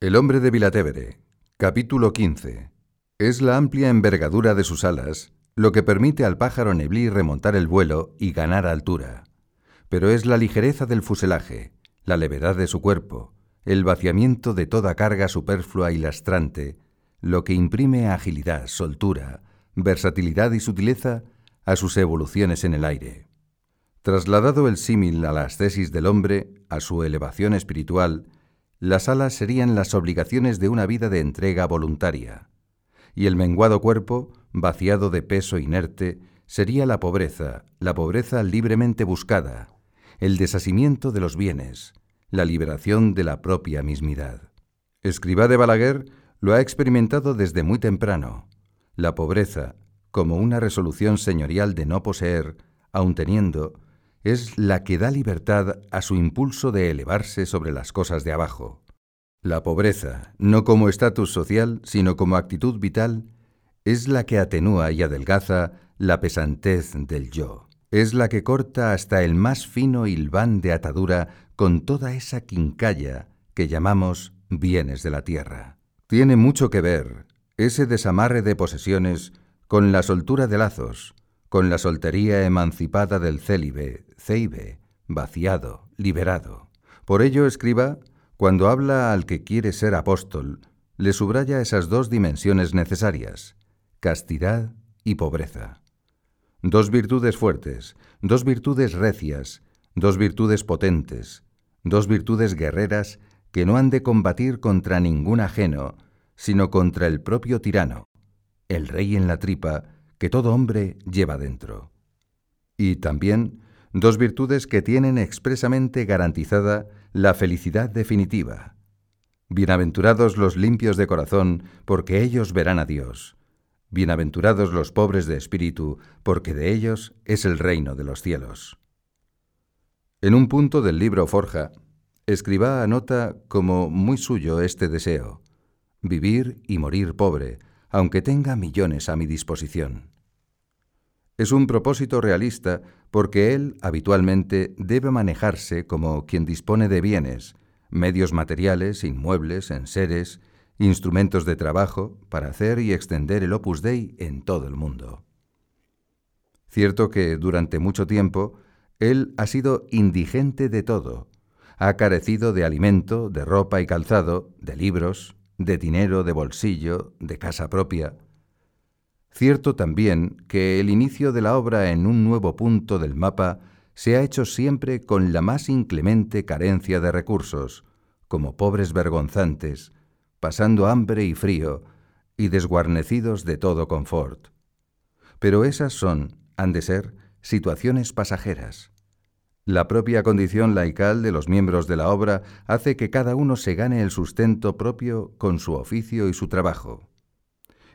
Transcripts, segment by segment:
El hombre de Vilatevere, capítulo 15. Es la amplia envergadura de sus alas lo que permite al pájaro neblí remontar el vuelo y ganar altura. Pero es la ligereza del fuselaje, la levedad de su cuerpo, el vaciamiento de toda carga superflua y lastrante, lo que imprime agilidad, soltura, versatilidad y sutileza a sus evoluciones en el aire. Trasladado el símil a la ascesis del hombre, a su elevación espiritual, las alas serían las obligaciones de una vida de entrega voluntaria, y el menguado cuerpo, vaciado de peso inerte, sería la pobreza, la pobreza libremente buscada, el desasimiento de los bienes, la liberación de la propia mismidad. Escribá de Balaguer lo ha experimentado desde muy temprano. La pobreza, como una resolución señorial de no poseer, aun teniendo, es la que da libertad a su impulso de elevarse sobre las cosas de abajo. La pobreza, no como estatus social, sino como actitud vital, es la que atenúa y adelgaza la pesantez del yo. Es la que corta hasta el más fino hilván de atadura con toda esa quincalla que llamamos bienes de la tierra. Tiene mucho que ver ese desamarre de posesiones con la soltura de lazos, con la soltería emancipada del célibe, ceibe, vaciado, liberado. Por ello escriba, cuando habla al que quiere ser apóstol, le subraya esas dos dimensiones necesarias, castidad y pobreza. Dos virtudes fuertes, dos virtudes recias, dos virtudes potentes, dos virtudes guerreras que no han de combatir contra ningún ajeno, sino contra el propio tirano, el rey en la tripa, que todo hombre lleva dentro. Y también dos virtudes que tienen expresamente garantizada la felicidad definitiva. Bienaventurados los limpios de corazón, porque ellos verán a Dios. Bienaventurados los pobres de espíritu, porque de ellos es el reino de los cielos. En un punto del libro Forja, escriba anota como muy suyo este deseo, vivir y morir pobre, aunque tenga millones a mi disposición. Es un propósito realista porque él habitualmente debe manejarse como quien dispone de bienes, medios materiales, inmuebles, enseres, instrumentos de trabajo para hacer y extender el opus dei en todo el mundo. Cierto que durante mucho tiempo él ha sido indigente de todo, ha carecido de alimento, de ropa y calzado, de libros, de dinero de bolsillo, de casa propia. Cierto también que el inicio de la obra en un nuevo punto del mapa se ha hecho siempre con la más inclemente carencia de recursos, como pobres vergonzantes, pasando hambre y frío, y desguarnecidos de todo confort. Pero esas son, han de ser, situaciones pasajeras. La propia condición laical de los miembros de la obra hace que cada uno se gane el sustento propio con su oficio y su trabajo.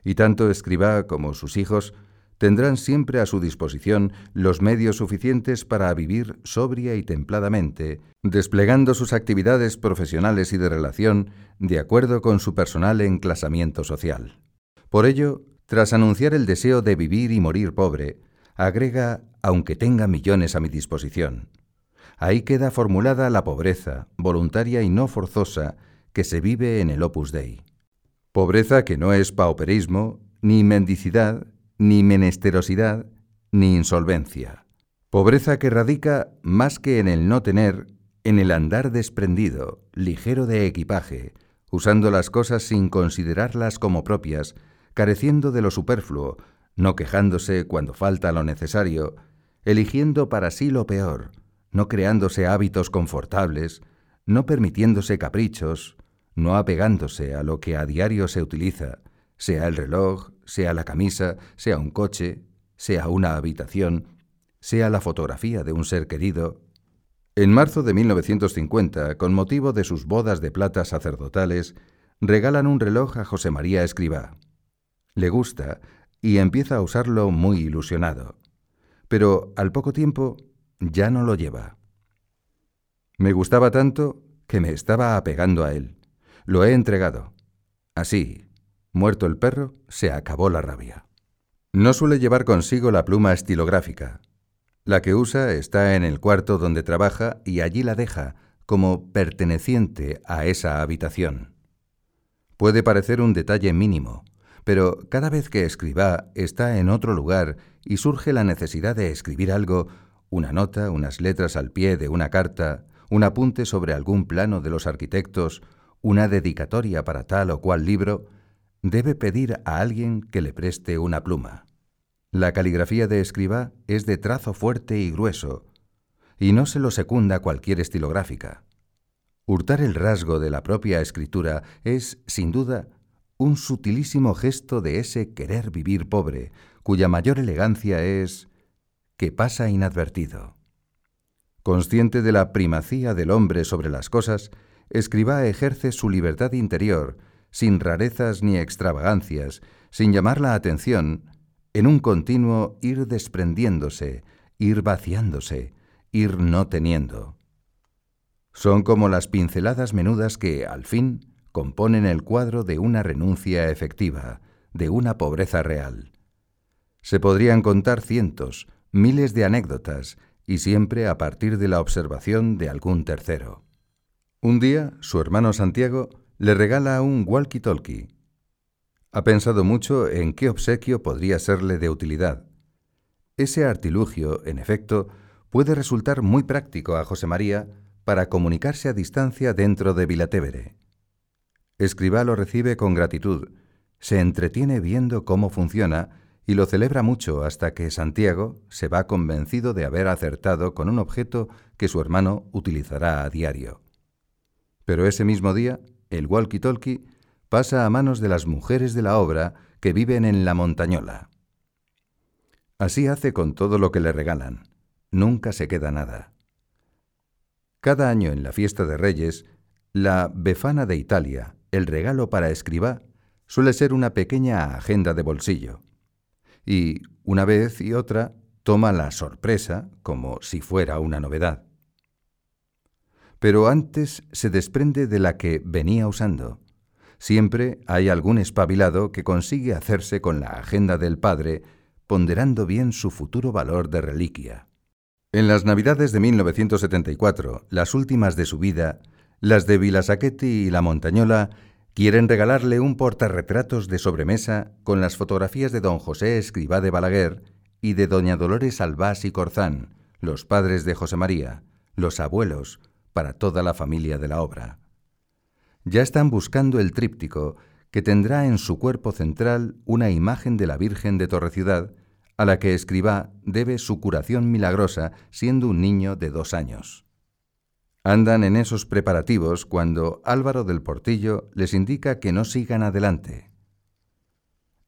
Y tanto escriba como sus hijos tendrán siempre a su disposición los medios suficientes para vivir sobria y templadamente, desplegando sus actividades profesionales y de relación de acuerdo con su personal enclasamiento social. Por ello, tras anunciar el deseo de vivir y morir pobre, agrega, aunque tenga millones a mi disposición. Ahí queda formulada la pobreza, voluntaria y no forzosa, que se vive en el opus dei. Pobreza que no es pauperismo, ni mendicidad, ni menesterosidad, ni insolvencia. Pobreza que radica más que en el no tener, en el andar desprendido, ligero de equipaje, usando las cosas sin considerarlas como propias, careciendo de lo superfluo, no quejándose cuando falta lo necesario, eligiendo para sí lo peor, no creándose hábitos confortables, no permitiéndose caprichos, no apegándose a lo que a diario se utiliza, sea el reloj, sea la camisa, sea un coche, sea una habitación, sea la fotografía de un ser querido. En marzo de 1950, con motivo de sus bodas de plata sacerdotales, regalan un reloj a José María Escribá. Le gusta y empieza a usarlo muy ilusionado. Pero al poco tiempo ya no lo lleva. Me gustaba tanto que me estaba apegando a él. Lo he entregado. Así, muerto el perro, se acabó la rabia. No suele llevar consigo la pluma estilográfica. La que usa está en el cuarto donde trabaja y allí la deja como perteneciente a esa habitación. Puede parecer un detalle mínimo, pero cada vez que escriba está en otro lugar y surge la necesidad de escribir algo, una nota, unas letras al pie de una carta, un apunte sobre algún plano de los arquitectos, una dedicatoria para tal o cual libro, debe pedir a alguien que le preste una pluma. La caligrafía de escriba es de trazo fuerte y grueso, y no se lo secunda cualquier estilográfica. Hurtar el rasgo de la propia escritura es, sin duda, un sutilísimo gesto de ese querer vivir pobre, cuya mayor elegancia es que pasa inadvertido. Consciente de la primacía del hombre sobre las cosas, Escribá ejerce su libertad interior, sin rarezas ni extravagancias, sin llamar la atención, en un continuo ir desprendiéndose, ir vaciándose, ir no teniendo. Son como las pinceladas menudas que, al fin, componen el cuadro de una renuncia efectiva, de una pobreza real. Se podrían contar cientos, miles de anécdotas, y siempre a partir de la observación de algún tercero. Un día, su hermano Santiago le regala un walkie-talkie. Ha pensado mucho en qué obsequio podría serle de utilidad. Ese artilugio, en efecto, puede resultar muy práctico a José María para comunicarse a distancia dentro de Vilatevere. Escribá lo recibe con gratitud, se entretiene viendo cómo funciona y lo celebra mucho hasta que Santiago se va convencido de haber acertado con un objeto que su hermano utilizará a diario. Pero ese mismo día, el walkie-talkie pasa a manos de las mujeres de la obra que viven en la montañola. Así hace con todo lo que le regalan. Nunca se queda nada. Cada año en la fiesta de Reyes, la Befana de Italia, el regalo para escribá, suele ser una pequeña agenda de bolsillo. Y, una vez y otra, toma la sorpresa como si fuera una novedad pero antes se desprende de la que venía usando. Siempre hay algún espabilado que consigue hacerse con la agenda del padre, ponderando bien su futuro valor de reliquia. En las Navidades de 1974, las últimas de su vida, las de Vilasaqueti y La Montañola quieren regalarle un portarretratos de sobremesa con las fotografías de don José Escribá de Balaguer y de doña Dolores Albás y Corzán, los padres de José María, los abuelos, para toda la familia de la obra. Ya están buscando el tríptico que tendrá en su cuerpo central una imagen de la Virgen de Torreciudad, a la que Escribá debe su curación milagrosa siendo un niño de dos años. Andan en esos preparativos cuando Álvaro del Portillo les indica que no sigan adelante.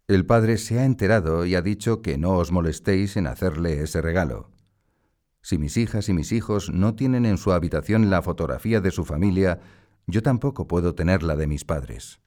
El padre se ha enterado y ha dicho que no os molestéis en hacerle ese regalo. Si mis hijas y mis hijos no tienen en su habitación la fotografía de su familia, yo tampoco puedo tener la de mis padres.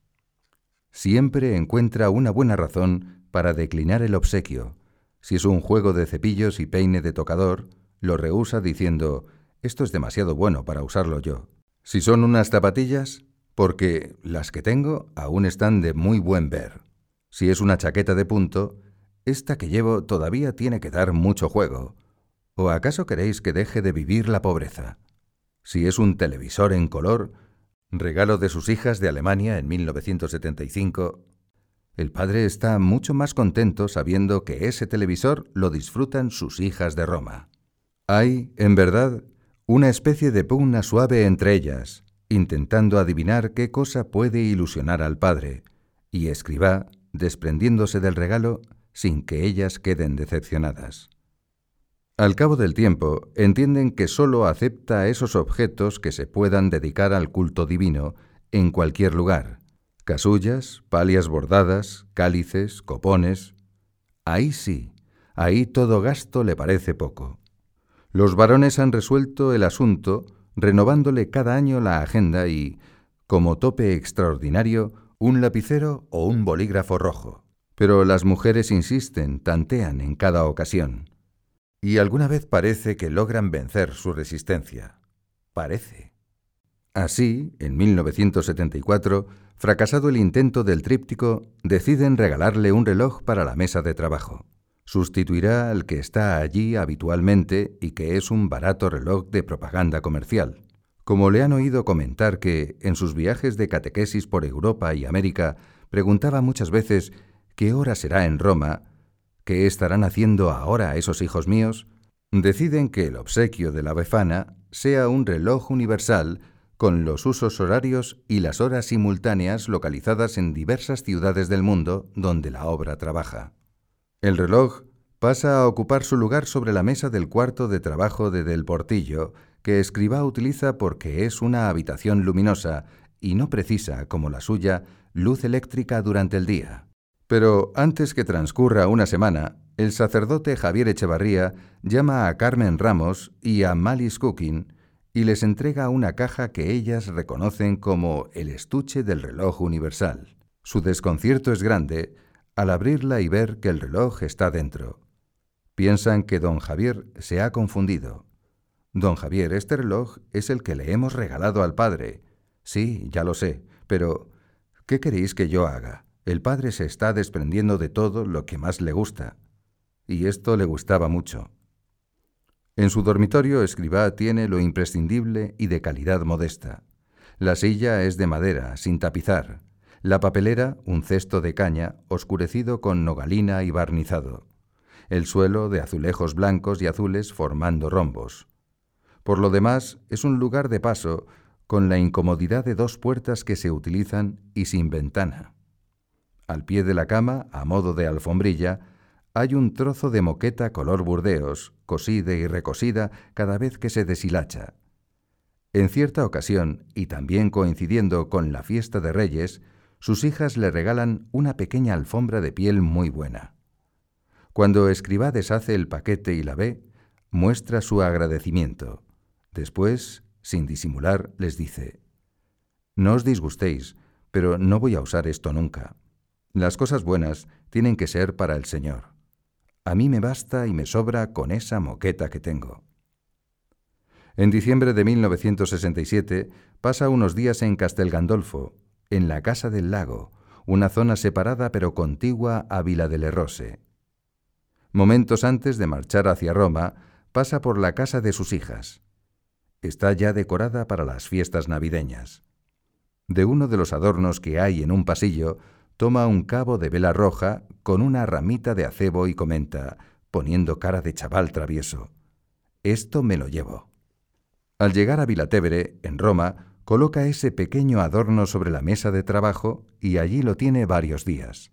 Siempre encuentra una buena razón para declinar el obsequio. Si es un juego de cepillos y peine de tocador, lo rehúsa diciendo, esto es demasiado bueno para usarlo yo. Si son unas zapatillas, porque las que tengo aún están de muy buen ver. Si es una chaqueta de punto, esta que llevo todavía tiene que dar mucho juego. ¿O acaso queréis que deje de vivir la pobreza? Si es un televisor en color, regalo de sus hijas de Alemania en 1975, el padre está mucho más contento sabiendo que ese televisor lo disfrutan sus hijas de Roma. Hay, en verdad, una especie de pugna suave entre ellas, intentando adivinar qué cosa puede ilusionar al padre, y escriba, desprendiéndose del regalo sin que ellas queden decepcionadas. Al cabo del tiempo, entienden que sólo acepta esos objetos que se puedan dedicar al culto divino en cualquier lugar. Casullas, palias bordadas, cálices, copones. Ahí sí, ahí todo gasto le parece poco. Los varones han resuelto el asunto renovándole cada año la agenda y, como tope extraordinario, un lapicero o un bolígrafo rojo. Pero las mujeres insisten, tantean en cada ocasión. Y alguna vez parece que logran vencer su resistencia. Parece. Así, en 1974, fracasado el intento del tríptico, deciden regalarle un reloj para la mesa de trabajo. Sustituirá al que está allí habitualmente y que es un barato reloj de propaganda comercial. como le han oído comentar que, en sus viajes de catequesis por Europa y América, preguntaba muchas veces qué hora será en Roma, qué estarán haciendo ahora esos hijos míos, deciden que el obsequio de la befana sea un reloj universal con los usos horarios y las horas simultáneas localizadas en diversas ciudades del mundo donde la obra trabaja. El reloj pasa a ocupar su lugar sobre la mesa del cuarto de trabajo de Del Portillo, que Escribá utiliza porque es una habitación luminosa y no precisa, como la suya, luz eléctrica durante el día. Pero antes que transcurra una semana, el sacerdote Javier Echevarría llama a Carmen Ramos y a Malis Cooking y les entrega una caja que ellas reconocen como el estuche del reloj universal. Su desconcierto es grande al abrirla y ver que el reloj está dentro. Piensan que don Javier se ha confundido. Don Javier, este reloj es el que le hemos regalado al padre. Sí, ya lo sé, pero ¿qué queréis que yo haga? El padre se está desprendiendo de todo lo que más le gusta. Y esto le gustaba mucho. En su dormitorio, Escribá tiene lo imprescindible y de calidad modesta. La silla es de madera, sin tapizar. La papelera, un cesto de caña, oscurecido con nogalina y barnizado el suelo de azulejos blancos y azules formando rombos. Por lo demás, es un lugar de paso con la incomodidad de dos puertas que se utilizan y sin ventana. Al pie de la cama, a modo de alfombrilla, hay un trozo de moqueta color burdeos, cosida y recosida cada vez que se deshilacha. En cierta ocasión, y también coincidiendo con la fiesta de Reyes, sus hijas le regalan una pequeña alfombra de piel muy buena. Cuando Escribá deshace el paquete y la ve, muestra su agradecimiento. Después, sin disimular, les dice, No os disgustéis, pero no voy a usar esto nunca. Las cosas buenas tienen que ser para el Señor. A mí me basta y me sobra con esa moqueta que tengo. En diciembre de 1967 pasa unos días en Castel en la Casa del Lago, una zona separada pero contigua a Vila del Errose. Momentos antes de marchar hacia Roma, pasa por la casa de sus hijas. Está ya decorada para las fiestas navideñas. De uno de los adornos que hay en un pasillo, toma un cabo de vela roja con una ramita de acebo y comenta, poniendo cara de chaval travieso. Esto me lo llevo. Al llegar a Vilatevere, en Roma, coloca ese pequeño adorno sobre la mesa de trabajo y allí lo tiene varios días.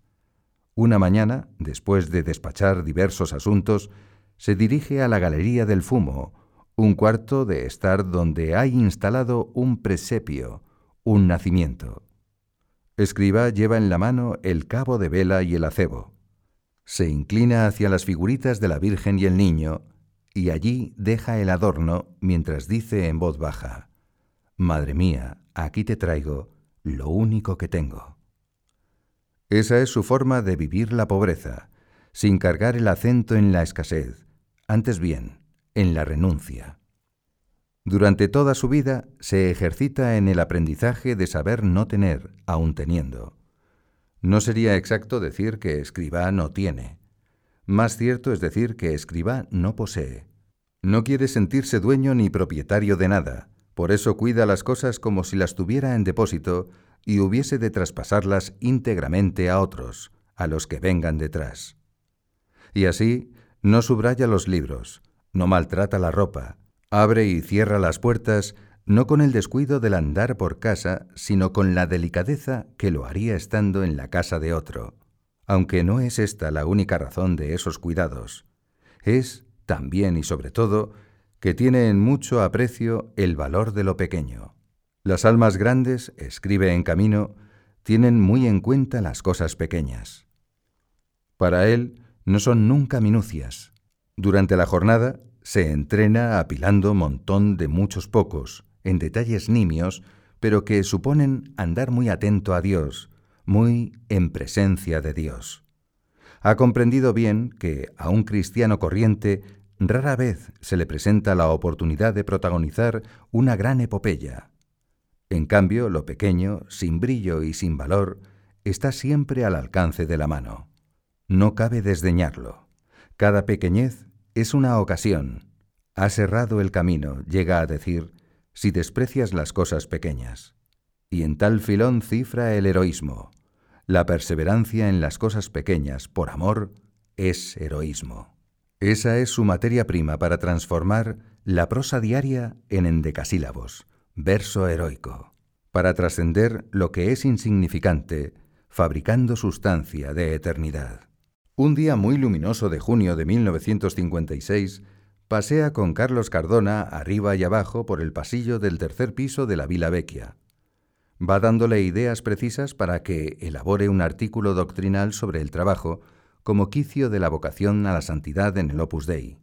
Una mañana, después de despachar diversos asuntos, se dirige a la Galería del Fumo, un cuarto de estar donde hay instalado un presepio, un nacimiento. Escriba lleva en la mano el cabo de vela y el acebo. Se inclina hacia las figuritas de la Virgen y el Niño, y allí deja el adorno mientras dice en voz baja, Madre mía, aquí te traigo lo único que tengo. Esa es su forma de vivir la pobreza, sin cargar el acento en la escasez, antes bien, en la renuncia. Durante toda su vida se ejercita en el aprendizaje de saber no tener, aun teniendo. No sería exacto decir que escriba no tiene. Más cierto es decir que escriba no posee. No quiere sentirse dueño ni propietario de nada, por eso cuida las cosas como si las tuviera en depósito y hubiese de traspasarlas íntegramente a otros, a los que vengan detrás. Y así no subraya los libros, no maltrata la ropa, abre y cierra las puertas no con el descuido del andar por casa, sino con la delicadeza que lo haría estando en la casa de otro, aunque no es esta la única razón de esos cuidados. Es, también y sobre todo, que tiene en mucho aprecio el valor de lo pequeño. Las almas grandes, escribe en camino, tienen muy en cuenta las cosas pequeñas. Para él no son nunca minucias. Durante la jornada se entrena apilando montón de muchos pocos, en detalles nimios, pero que suponen andar muy atento a Dios, muy en presencia de Dios. Ha comprendido bien que a un cristiano corriente rara vez se le presenta la oportunidad de protagonizar una gran epopeya, en cambio, lo pequeño, sin brillo y sin valor, está siempre al alcance de la mano. No cabe desdeñarlo. Cada pequeñez es una ocasión. Ha cerrado el camino, llega a decir, si desprecias las cosas pequeñas. Y en tal filón cifra el heroísmo. La perseverancia en las cosas pequeñas, por amor, es heroísmo. Esa es su materia prima para transformar la prosa diaria en endecasílabos, verso heroico, para trascender lo que es insignificante, fabricando sustancia de eternidad. Un día muy luminoso de junio de 1956, pasea con Carlos Cardona arriba y abajo por el pasillo del tercer piso de la Vila Vecchia. Va dándole ideas precisas para que elabore un artículo doctrinal sobre el trabajo como quicio de la vocación a la santidad en el Opus Dei.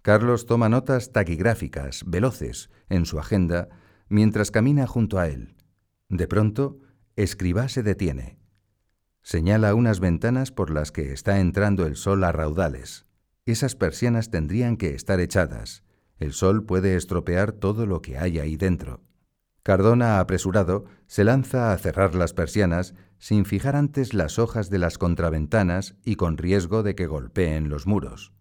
Carlos toma notas taquigráficas, veloces, en su agenda, mientras camina junto a él. De pronto, Escribá se detiene. Señala unas ventanas por las que está entrando el sol a raudales. Esas persianas tendrían que estar echadas. El sol puede estropear todo lo que hay ahí dentro. Cardona, apresurado, se lanza a cerrar las persianas sin fijar antes las hojas de las contraventanas y con riesgo de que golpeen los muros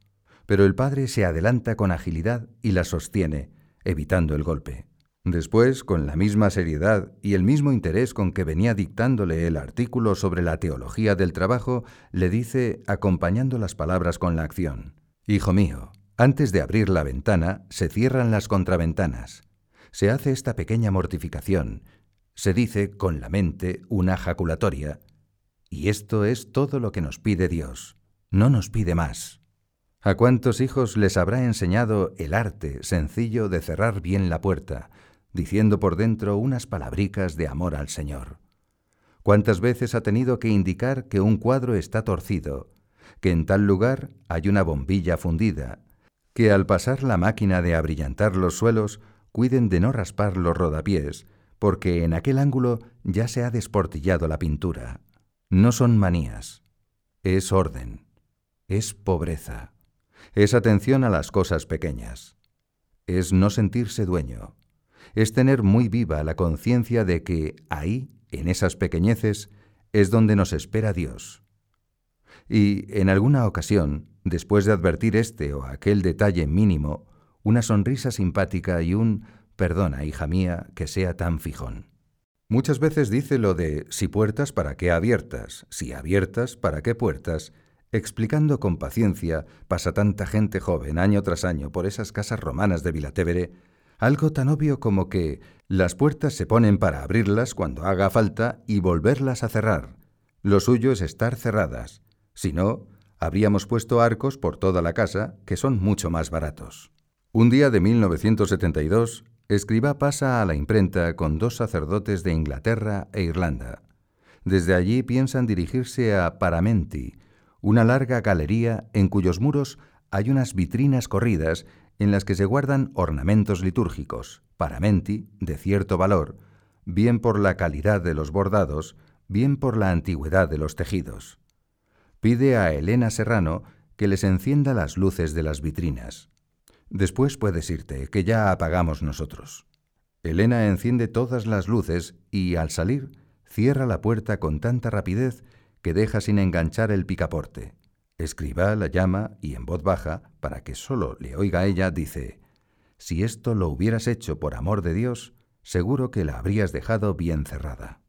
pero el padre se adelanta con agilidad y la sostiene, evitando el golpe. Después, con la misma seriedad y el mismo interés con que venía dictándole el artículo sobre la teología del trabajo, le dice, acompañando las palabras con la acción, Hijo mío, antes de abrir la ventana, se cierran las contraventanas. Se hace esta pequeña mortificación, se dice con la mente una jaculatoria, y esto es todo lo que nos pide Dios. No nos pide más. ¿A cuántos hijos les habrá enseñado el arte sencillo de cerrar bien la puerta, diciendo por dentro unas palabricas de amor al Señor? ¿Cuántas veces ha tenido que indicar que un cuadro está torcido, que en tal lugar hay una bombilla fundida, que al pasar la máquina de abrillantar los suelos cuiden de no raspar los rodapiés, porque en aquel ángulo ya se ha desportillado la pintura? No son manías, es orden, es pobreza es atención a las cosas pequeñas, es no sentirse dueño, es tener muy viva la conciencia de que ahí, en esas pequeñeces, es donde nos espera Dios. Y en alguna ocasión, después de advertir este o aquel detalle mínimo, una sonrisa simpática y un perdona, hija mía, que sea tan fijón. Muchas veces dice lo de si puertas, ¿para qué abiertas? Si abiertas, ¿para qué puertas? explicando con paciencia pasa tanta gente joven año tras año por esas casas romanas de Vilatevere, algo tan obvio como que las puertas se ponen para abrirlas cuando haga falta y volverlas a cerrar. Lo suyo es estar cerradas. Si no, habríamos puesto arcos por toda la casa, que son mucho más baratos. Un día de 1972, Escriba pasa a la imprenta con dos sacerdotes de Inglaterra e Irlanda. Desde allí piensan dirigirse a Paramenti, una larga galería en cuyos muros hay unas vitrinas corridas en las que se guardan ornamentos litúrgicos, paramenti, de cierto valor, bien por la calidad de los bordados, bien por la antigüedad de los tejidos. Pide a Elena Serrano que les encienda las luces de las vitrinas. Después puedes irte, que ya apagamos nosotros. Elena enciende todas las luces y, al salir, cierra la puerta con tanta rapidez que deja sin enganchar el picaporte. Escriba la llama y en voz baja, para que solo le oiga ella, dice, Si esto lo hubieras hecho por amor de Dios, seguro que la habrías dejado bien cerrada.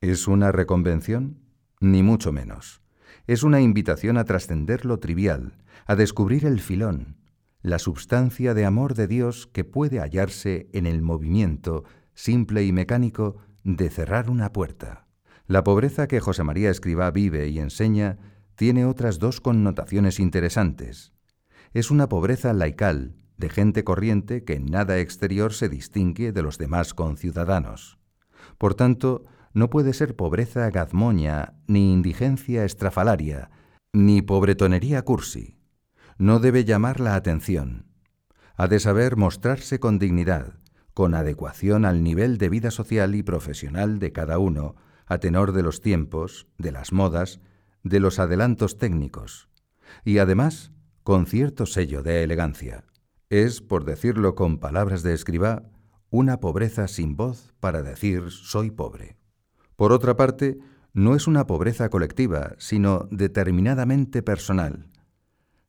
¿Es una reconvención? Ni mucho menos. Es una invitación a trascender lo trivial, a descubrir el filón, la substancia de amor de Dios que puede hallarse en el movimiento simple y mecánico de cerrar una puerta. La pobreza que José María Escribá vive y enseña tiene otras dos connotaciones interesantes. Es una pobreza laical, de gente corriente que en nada exterior se distingue de los demás conciudadanos. Por tanto, no puede ser pobreza gazmoña, ni indigencia estrafalaria, ni pobretonería cursi. No debe llamar la atención. Ha de saber mostrarse con dignidad, con adecuación al nivel de vida social y profesional de cada uno, a tenor de los tiempos, de las modas, de los adelantos técnicos, y además con cierto sello de elegancia. Es, por decirlo con palabras de escriba, una pobreza sin voz para decir soy pobre. Por otra parte, no es una pobreza colectiva, sino determinadamente personal.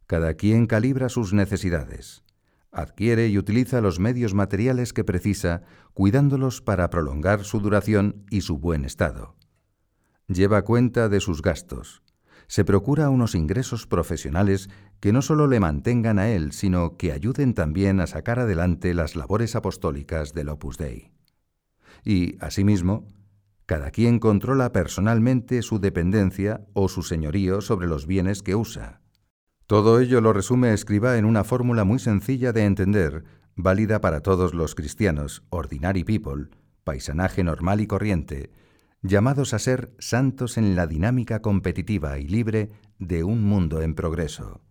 Cada quien calibra sus necesidades. Adquiere y utiliza los medios materiales que precisa, cuidándolos para prolongar su duración y su buen estado. Lleva cuenta de sus gastos. Se procura unos ingresos profesionales que no solo le mantengan a él, sino que ayuden también a sacar adelante las labores apostólicas del Opus Dei. Y, asimismo, cada quien controla personalmente su dependencia o su señorío sobre los bienes que usa. Todo ello lo resume Escriba en una fórmula muy sencilla de entender, válida para todos los cristianos, ordinary people, paisanaje normal y corriente, llamados a ser santos en la dinámica competitiva y libre de un mundo en progreso.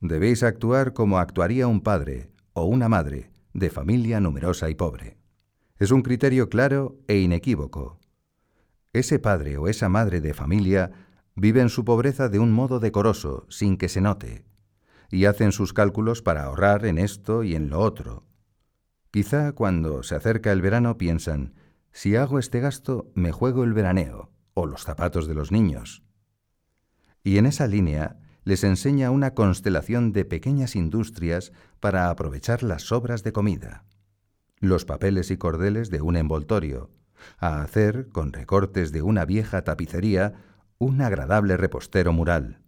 Debéis actuar como actuaría un padre o una madre de familia numerosa y pobre. Es un criterio claro e inequívoco. Ese padre o esa madre de familia Viven su pobreza de un modo decoroso, sin que se note, y hacen sus cálculos para ahorrar en esto y en lo otro. Quizá cuando se acerca el verano piensan, si hago este gasto, me juego el veraneo o los zapatos de los niños. Y en esa línea les enseña una constelación de pequeñas industrias para aprovechar las sobras de comida, los papeles y cordeles de un envoltorio, a hacer, con recortes de una vieja tapicería, un agradable repostero mural,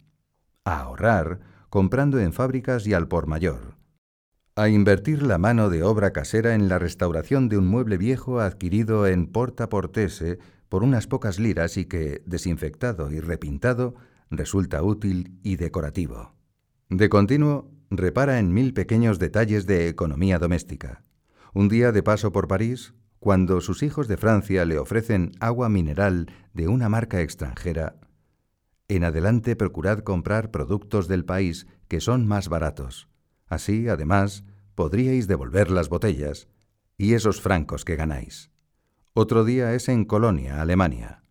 a ahorrar comprando en fábricas y al por mayor, a invertir la mano de obra casera en la restauración de un mueble viejo adquirido en Porta Portese por unas pocas liras y que, desinfectado y repintado, resulta útil y decorativo. De continuo, repara en mil pequeños detalles de economía doméstica. Un día de paso por París, cuando sus hijos de Francia le ofrecen agua mineral de una marca extranjera, en adelante procurad comprar productos del país que son más baratos. Así, además, podríais devolver las botellas y esos francos que ganáis. Otro día es en Colonia, Alemania.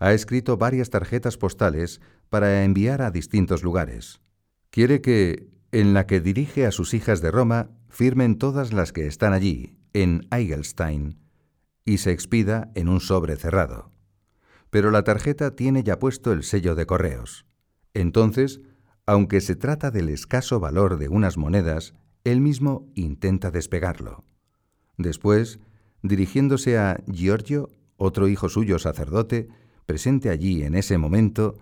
Ha escrito varias tarjetas postales para enviar a distintos lugares. Quiere que, en la que dirige a sus hijas de Roma, firmen todas las que están allí, en Eigelstein y se expida en un sobre cerrado. Pero la tarjeta tiene ya puesto el sello de correos. Entonces, aunque se trata del escaso valor de unas monedas, él mismo intenta despegarlo. Después, dirigiéndose a Giorgio, otro hijo suyo sacerdote, presente allí en ese momento,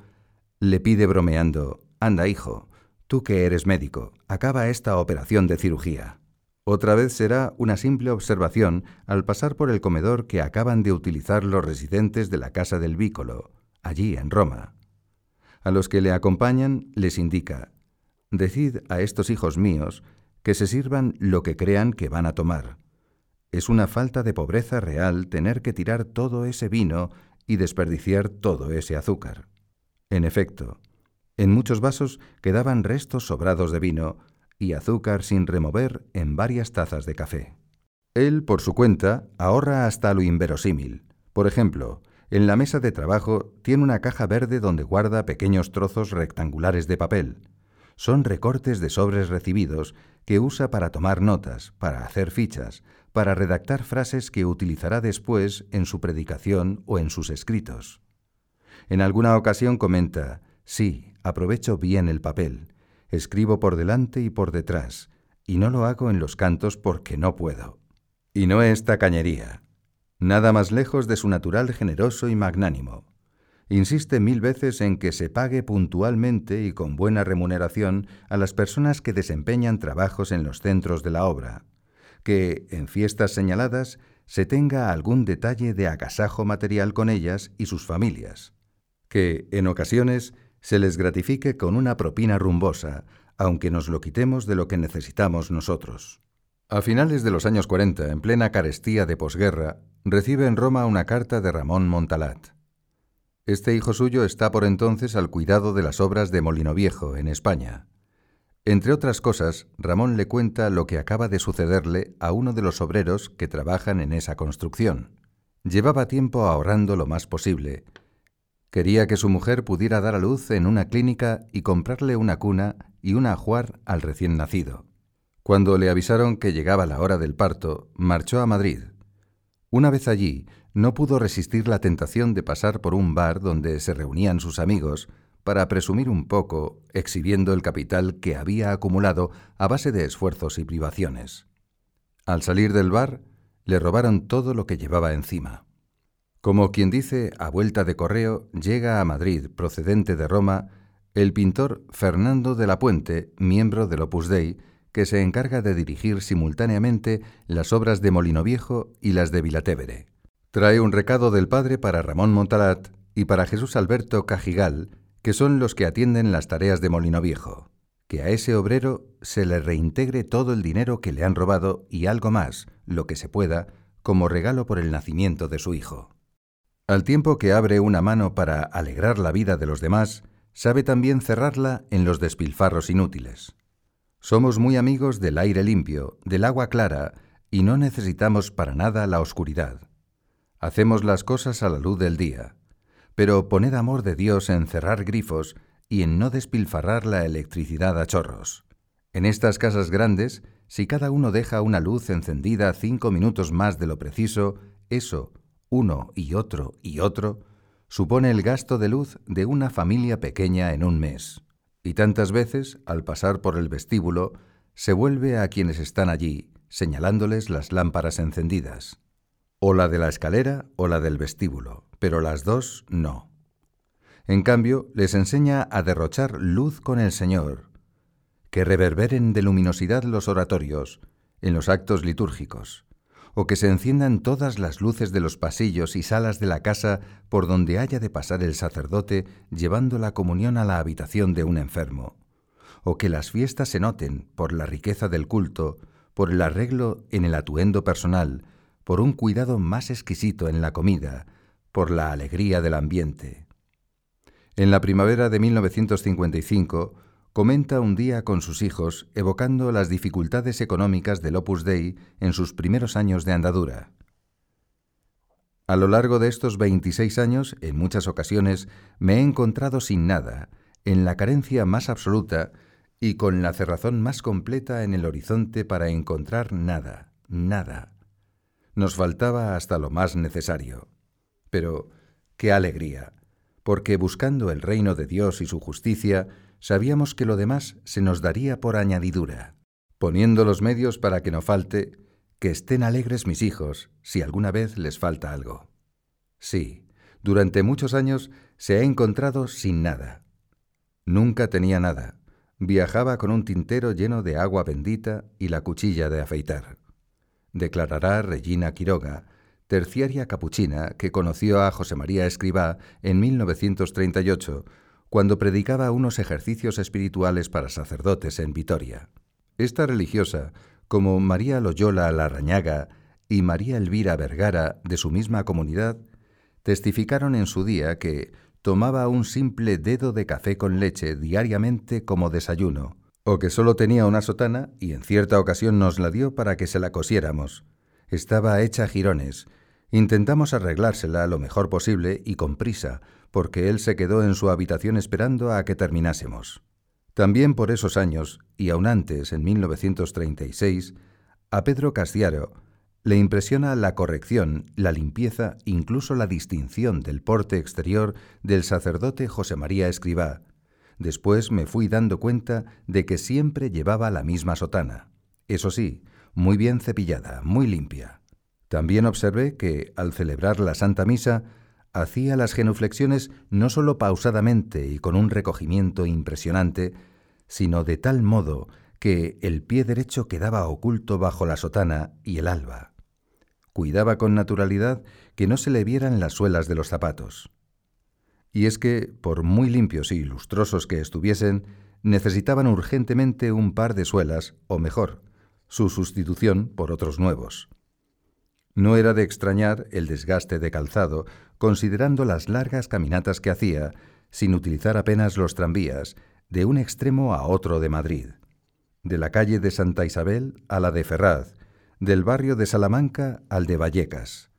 le pide bromeando, Anda, hijo, tú que eres médico, acaba esta operación de cirugía. Otra vez será una simple observación al pasar por el comedor que acaban de utilizar los residentes de la casa del Vícolo, allí en Roma. A los que le acompañan les indica, Decid a estos hijos míos que se sirvan lo que crean que van a tomar. Es una falta de pobreza real tener que tirar todo ese vino y desperdiciar todo ese azúcar. En efecto, en muchos vasos quedaban restos sobrados de vino y azúcar sin remover en varias tazas de café. Él, por su cuenta, ahorra hasta lo inverosímil. Por ejemplo, en la mesa de trabajo tiene una caja verde donde guarda pequeños trozos rectangulares de papel. Son recortes de sobres recibidos que usa para tomar notas, para hacer fichas, para redactar frases que utilizará después en su predicación o en sus escritos. En alguna ocasión comenta, sí, aprovecho bien el papel, Escribo por delante y por detrás, y no lo hago en los cantos porque no puedo. Y no es tacañería. Nada más lejos de su natural generoso y magnánimo. Insiste mil veces en que se pague puntualmente y con buena remuneración a las personas que desempeñan trabajos en los centros de la obra, que, en fiestas señaladas, se tenga algún detalle de agasajo material con ellas y sus familias, que, en ocasiones, se les gratifique con una propina rumbosa, aunque nos lo quitemos de lo que necesitamos nosotros. A finales de los años 40, en plena carestía de posguerra, recibe en Roma una carta de Ramón Montalat. Este hijo suyo está por entonces al cuidado de las obras de Molino Viejo, en España. Entre otras cosas, Ramón le cuenta lo que acaba de sucederle a uno de los obreros que trabajan en esa construcción. Llevaba tiempo ahorrando lo más posible, Quería que su mujer pudiera dar a luz en una clínica y comprarle una cuna y un ajuar al recién nacido. Cuando le avisaron que llegaba la hora del parto, marchó a Madrid. Una vez allí, no pudo resistir la tentación de pasar por un bar donde se reunían sus amigos para presumir un poco, exhibiendo el capital que había acumulado a base de esfuerzos y privaciones. Al salir del bar, le robaron todo lo que llevaba encima. Como quien dice, a vuelta de correo, llega a Madrid, procedente de Roma, el pintor Fernando de la Puente, miembro del Opus Dei, que se encarga de dirigir simultáneamente las obras de Molino Viejo y las de Vilatevere. Trae un recado del padre para Ramón Montalat y para Jesús Alberto Cajigal, que son los que atienden las tareas de Molino Viejo, que a ese obrero se le reintegre todo el dinero que le han robado y algo más, lo que se pueda, como regalo por el nacimiento de su hijo. Al tiempo que abre una mano para alegrar la vida de los demás, sabe también cerrarla en los despilfarros inútiles. Somos muy amigos del aire limpio, del agua clara, y no necesitamos para nada la oscuridad. Hacemos las cosas a la luz del día, pero poned amor de Dios en cerrar grifos y en no despilfarrar la electricidad a chorros. En estas casas grandes, si cada uno deja una luz encendida cinco minutos más de lo preciso, eso, uno y otro y otro, supone el gasto de luz de una familia pequeña en un mes. Y tantas veces, al pasar por el vestíbulo, se vuelve a quienes están allí, señalándoles las lámparas encendidas. O la de la escalera o la del vestíbulo, pero las dos no. En cambio, les enseña a derrochar luz con el Señor, que reverberen de luminosidad los oratorios, en los actos litúrgicos, o que se enciendan todas las luces de los pasillos y salas de la casa por donde haya de pasar el sacerdote llevando la comunión a la habitación de un enfermo, o que las fiestas se noten por la riqueza del culto, por el arreglo en el atuendo personal, por un cuidado más exquisito en la comida, por la alegría del ambiente. En la primavera de 1955, comenta un día con sus hijos evocando las dificultades económicas del Opus Dei en sus primeros años de andadura. A lo largo de estos 26 años, en muchas ocasiones, me he encontrado sin nada, en la carencia más absoluta y con la cerrazón más completa en el horizonte para encontrar nada, nada. Nos faltaba hasta lo más necesario. Pero, qué alegría, porque buscando el reino de Dios y su justicia, sabíamos que lo demás se nos daría por añadidura, poniendo los medios para que no falte, que estén alegres mis hijos si alguna vez les falta algo. Sí, durante muchos años se ha encontrado sin nada. Nunca tenía nada. Viajaba con un tintero lleno de agua bendita y la cuchilla de afeitar. Declarará Regina Quiroga, terciaria capuchina que conoció a José María Escribá en 1938 cuando predicaba unos ejercicios espirituales para sacerdotes en Vitoria. Esta religiosa, como María Loyola Larrañaga y María Elvira Vergara de su misma comunidad, testificaron en su día que tomaba un simple dedo de café con leche diariamente como desayuno, o que solo tenía una sotana y en cierta ocasión nos la dio para que se la cosiéramos. Estaba hecha jirones. Intentamos arreglársela lo mejor posible y con prisa, porque él se quedó en su habitación esperando a que terminásemos. También por esos años, y aún antes, en 1936, a Pedro Castiaro le impresiona la corrección, la limpieza, incluso la distinción del porte exterior del sacerdote José María Escribá. Después me fui dando cuenta de que siempre llevaba la misma sotana. Eso sí, muy bien cepillada, muy limpia. También observé que, al celebrar la Santa Misa, hacía las genuflexiones no sólo pausadamente y con un recogimiento impresionante, sino de tal modo que el pie derecho quedaba oculto bajo la sotana y el alba. Cuidaba con naturalidad que no se le vieran las suelas de los zapatos. Y es que, por muy limpios y lustrosos que estuviesen, necesitaban urgentemente un par de suelas, o mejor, su sustitución por otros nuevos. No era de extrañar el desgaste de calzado, considerando las largas caminatas que hacía, sin utilizar apenas los tranvías, de un extremo a otro de Madrid, de la calle de Santa Isabel a la de Ferraz, del barrio de Salamanca al de Vallecas.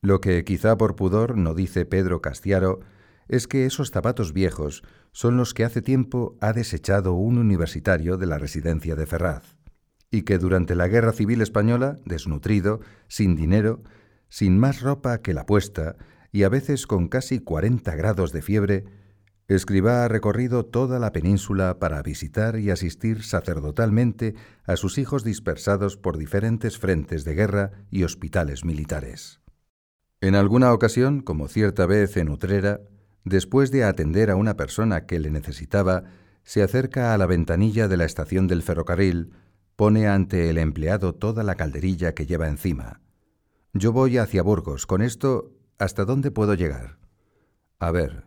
Lo que quizá por pudor no dice Pedro Castiaro es que esos zapatos viejos son los que hace tiempo ha desechado un universitario de la residencia de Ferraz y que durante la Guerra Civil Española, desnutrido, sin dinero, sin más ropa que la puesta, y a veces con casi 40 grados de fiebre, Escribá ha recorrido toda la península para visitar y asistir sacerdotalmente a sus hijos dispersados por diferentes frentes de guerra y hospitales militares. En alguna ocasión, como cierta vez en Utrera, después de atender a una persona que le necesitaba, se acerca a la ventanilla de la estación del ferrocarril, pone ante el empleado toda la calderilla que lleva encima. Yo voy hacia Burgos. Con esto, ¿hasta dónde puedo llegar? A ver,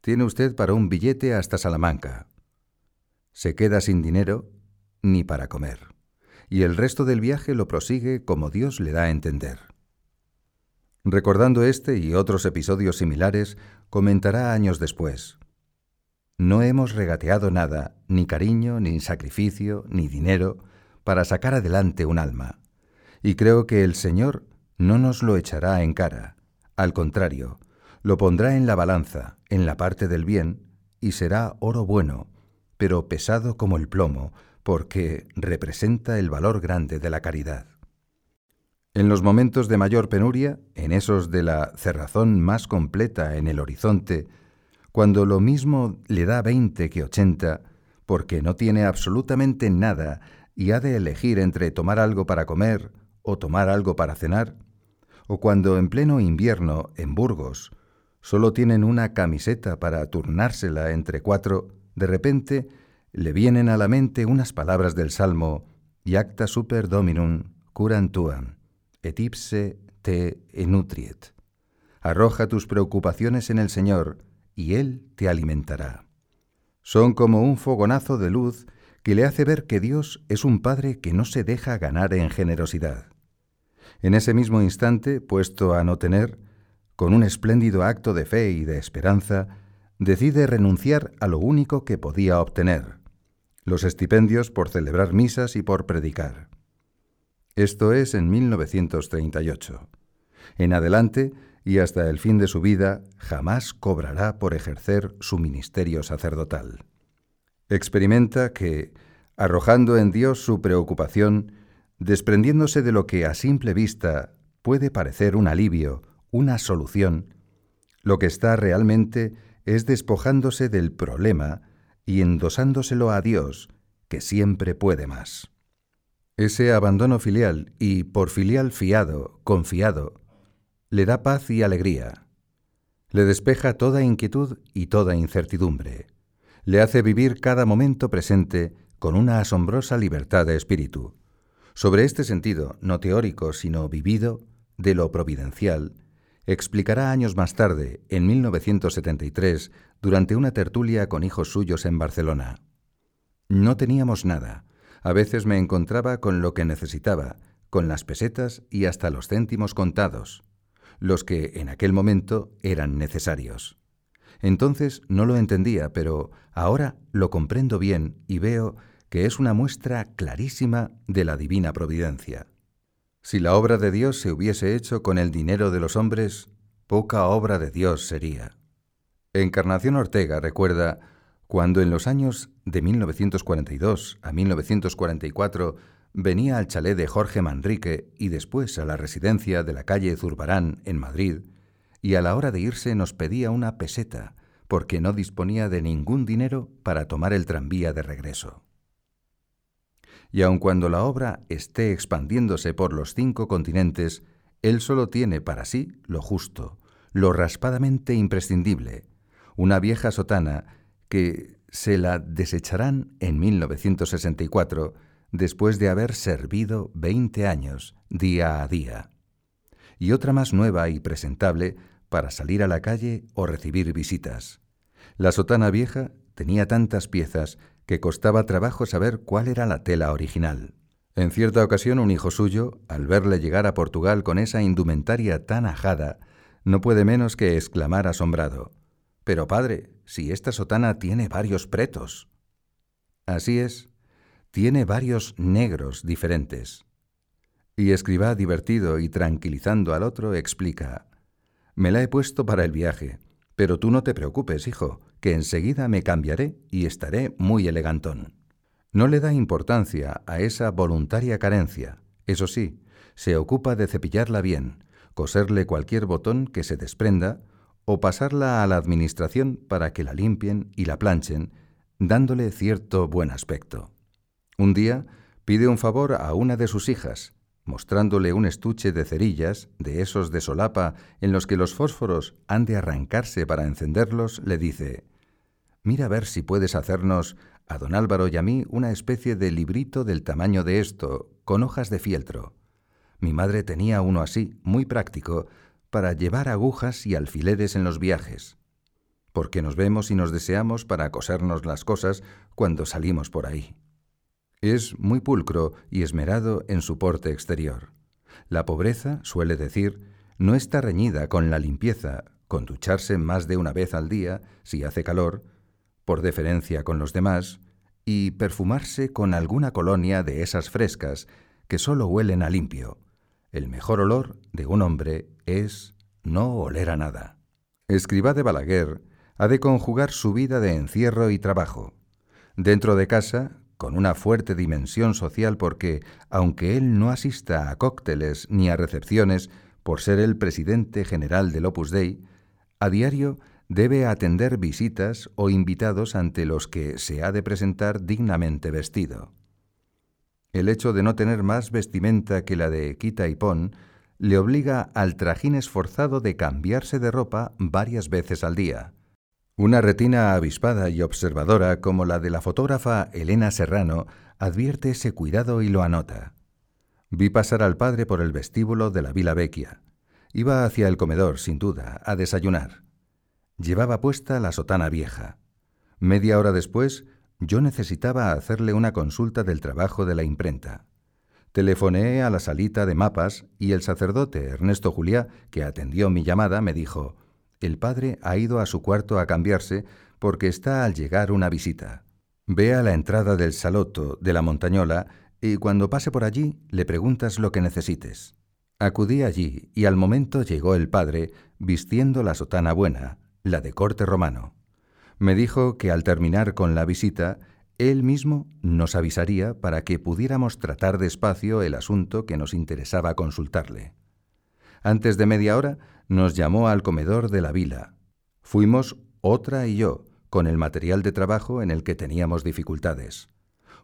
tiene usted para un billete hasta Salamanca. Se queda sin dinero ni para comer. Y el resto del viaje lo prosigue como Dios le da a entender. Recordando este y otros episodios similares, comentará años después. No hemos regateado nada, ni cariño, ni sacrificio, ni dinero, para sacar adelante un alma. Y creo que el Señor no nos lo echará en cara. Al contrario, lo pondrá en la balanza, en la parte del bien, y será oro bueno, pero pesado como el plomo, porque representa el valor grande de la caridad. En los momentos de mayor penuria, en esos de la cerrazón más completa en el horizonte, cuando lo mismo le da veinte que ochenta, porque no tiene absolutamente nada y ha de elegir entre tomar algo para comer o tomar algo para cenar, o cuando en pleno invierno en Burgos solo tienen una camiseta para turnársela entre cuatro, de repente le vienen a la mente unas palabras del Salmo Iacta super dominum curan tuam, et ipse te enutriet. Arroja tus preocupaciones en el Señor, y Él te alimentará. Son como un fogonazo de luz que le hace ver que Dios es un Padre que no se deja ganar en generosidad. En ese mismo instante, puesto a no tener, con un espléndido acto de fe y de esperanza, decide renunciar a lo único que podía obtener, los estipendios por celebrar misas y por predicar. Esto es en 1938. En adelante, y hasta el fin de su vida, jamás cobrará por ejercer su ministerio sacerdotal. Experimenta que, arrojando en Dios su preocupación, desprendiéndose de lo que a simple vista puede parecer un alivio, una solución, lo que está realmente es despojándose del problema y endosándoselo a Dios, que siempre puede más. Ese abandono filial y por filial fiado, confiado, le da paz y alegría, le despeja toda inquietud y toda incertidumbre, le hace vivir cada momento presente con una asombrosa libertad de espíritu. Sobre este sentido, no teórico, sino vivido, de lo providencial, explicará años más tarde, en 1973, durante una tertulia con hijos suyos en Barcelona. No teníamos nada. A veces me encontraba con lo que necesitaba, con las pesetas y hasta los céntimos contados, los que en aquel momento eran necesarios. Entonces no lo entendía, pero ahora lo comprendo bien y veo que es una muestra clarísima de la divina providencia. Si la obra de Dios se hubiese hecho con el dinero de los hombres, poca obra de Dios sería. Encarnación Ortega recuerda cuando en los años de 1942 a 1944 venía al chalet de Jorge Manrique y después a la residencia de la calle Zurbarán en Madrid, y a la hora de irse nos pedía una peseta, porque no disponía de ningún dinero para tomar el tranvía de regreso. Y aun cuando la obra esté expandiéndose por los cinco continentes, él solo tiene para sí lo justo, lo raspadamente imprescindible, una vieja sotana que se la desecharán en 1964 después de haber servido 20 años día a día, y otra más nueva y presentable para salir a la calle o recibir visitas. La sotana vieja tenía tantas piezas que costaba trabajo saber cuál era la tela original. En cierta ocasión un hijo suyo, al verle llegar a Portugal con esa indumentaria tan ajada, no puede menos que exclamar asombrado, Pero padre, si esta sotana tiene varios pretos. Así es, tiene varios negros diferentes. Y escriba divertido y tranquilizando al otro, explica, Me la he puesto para el viaje, pero tú no te preocupes, hijo, que enseguida me cambiaré y estaré muy elegantón. No le da importancia a esa voluntaria carencia. Eso sí, se ocupa de cepillarla bien, coserle cualquier botón que se desprenda o pasarla a la administración para que la limpien y la planchen, dándole cierto buen aspecto. Un día pide un favor a una de sus hijas, mostrándole un estuche de cerillas, de esos de solapa en los que los fósforos han de arrancarse para encenderlos, le dice, Mira a ver si puedes hacernos a don Álvaro y a mí una especie de librito del tamaño de esto, con hojas de fieltro. Mi madre tenía uno así, muy práctico, para llevar agujas y alfileres en los viajes, porque nos vemos y nos deseamos para cosernos las cosas cuando salimos por ahí. Es muy pulcro y esmerado en su porte exterior. La pobreza, suele decir, no está reñida con la limpieza, con ducharse más de una vez al día, si hace calor, por deferencia con los demás, y perfumarse con alguna colonia de esas frescas que sólo huelen a limpio, el mejor olor de un hombre es no oler a nada. Escribá de Balaguer ha de conjugar su vida de encierro y trabajo. Dentro de casa, con una fuerte dimensión social porque, aunque él no asista a cócteles ni a recepciones por ser el presidente general del Opus Dei, a diario debe atender visitas o invitados ante los que se ha de presentar dignamente vestido. El hecho de no tener más vestimenta que la de quita y pon le obliga al trajín esforzado de cambiarse de ropa varias veces al día. Una retina avispada y observadora como la de la fotógrafa Elena Serrano advierte ese cuidado y lo anota. Vi pasar al padre por el vestíbulo de la Vila Vecchia. Iba hacia el comedor, sin duda, a desayunar. Llevaba puesta la sotana vieja. Media hora después yo necesitaba hacerle una consulta del trabajo de la imprenta. Telefoneé a la salita de mapas y el sacerdote Ernesto Juliá, que atendió mi llamada, me dijo, el padre ha ido a su cuarto a cambiarse porque está al llegar una visita. Ve a la entrada del saloto de la montañola y cuando pase por allí le preguntas lo que necesites. Acudí allí y al momento llegó el padre vistiendo la sotana buena, la de corte romano. Me dijo que al terminar con la visita, él mismo nos avisaría para que pudiéramos tratar despacio el asunto que nos interesaba consultarle. Antes de media hora nos llamó al comedor de la vila. Fuimos otra y yo, con el material de trabajo en el que teníamos dificultades.